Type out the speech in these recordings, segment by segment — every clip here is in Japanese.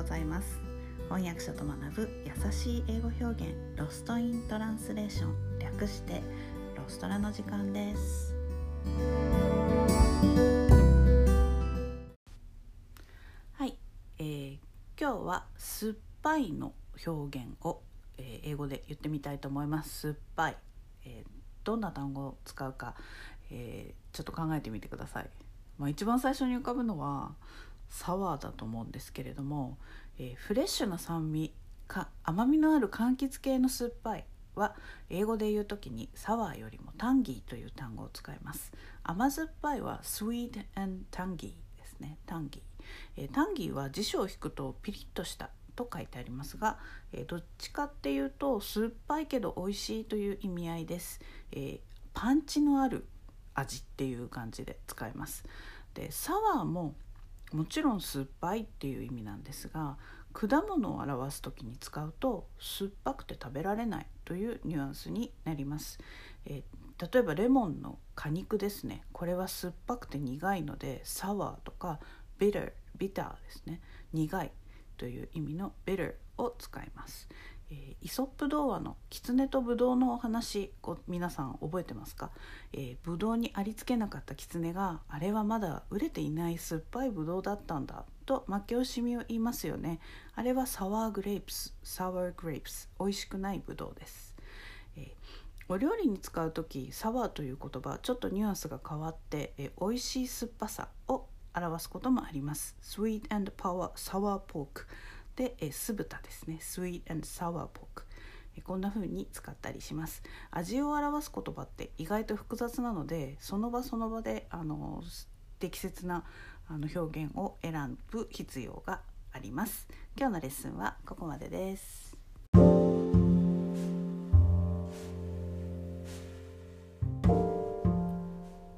ございます。翻訳者と学ぶ優しい英語表現ロストイントランスレーション。略してロストラの時間です。はい、えー、今日は酸っぱいの表現を、えー、英語で言ってみたいと思います。酸っぱい、えー、どんな単語を使うか、えー、ちょっと考えてみてください。まあ、一番最初に浮かぶのはサワーだと思うんですけれども、えー、フレッシュな酸味か甘みのある柑橘系の酸っぱいは英語で言う時にサワーよりもタンギーという単語を使います。甘酸っぱいは sweet and tangy ですね。タンギー、えー、タンギーは辞書を引くとピリッとしたと書いてありますが、えー、どっちかっていうと酸っぱいけど美味しいという意味合いです、えー、パンチのある味っていう感じで使います。でサワーももちろん酸っぱいっていう意味なんですが果物を表す時に使うと酸っぱくて食べられないというニュアンスになります、えー、例えばレモンの果肉ですね。これは酸っぱくて苦いのでサワーとかビタービターですね。苦いという意味の bitter を使います、えー、イソップ童話の狐とブドウのお話こ皆さん覚えてますか、えー、ブドウにありつけなかった狐があれはまだ売れていない酸っぱいブドウだったんだと負け惜しみを言いますよね。あれはサワーグレープスサワーグレープス美味しくないブドウです、えー、お料理に使う時サワーという言葉ちょっとニュアンスが変わって、えー、美味しい酸っぱさを表すこともあります。sweet and power sour pork で、え酢豚ですね。Sweet and Sour Pork こんな風に使ったりします。味を表す言葉って意外と複雑なのでその場その場であの適切なあの表現を選ぶ必要があります。今日のレッスンはここまでです。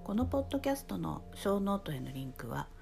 このポッドキャストのショーノートへのリンクは「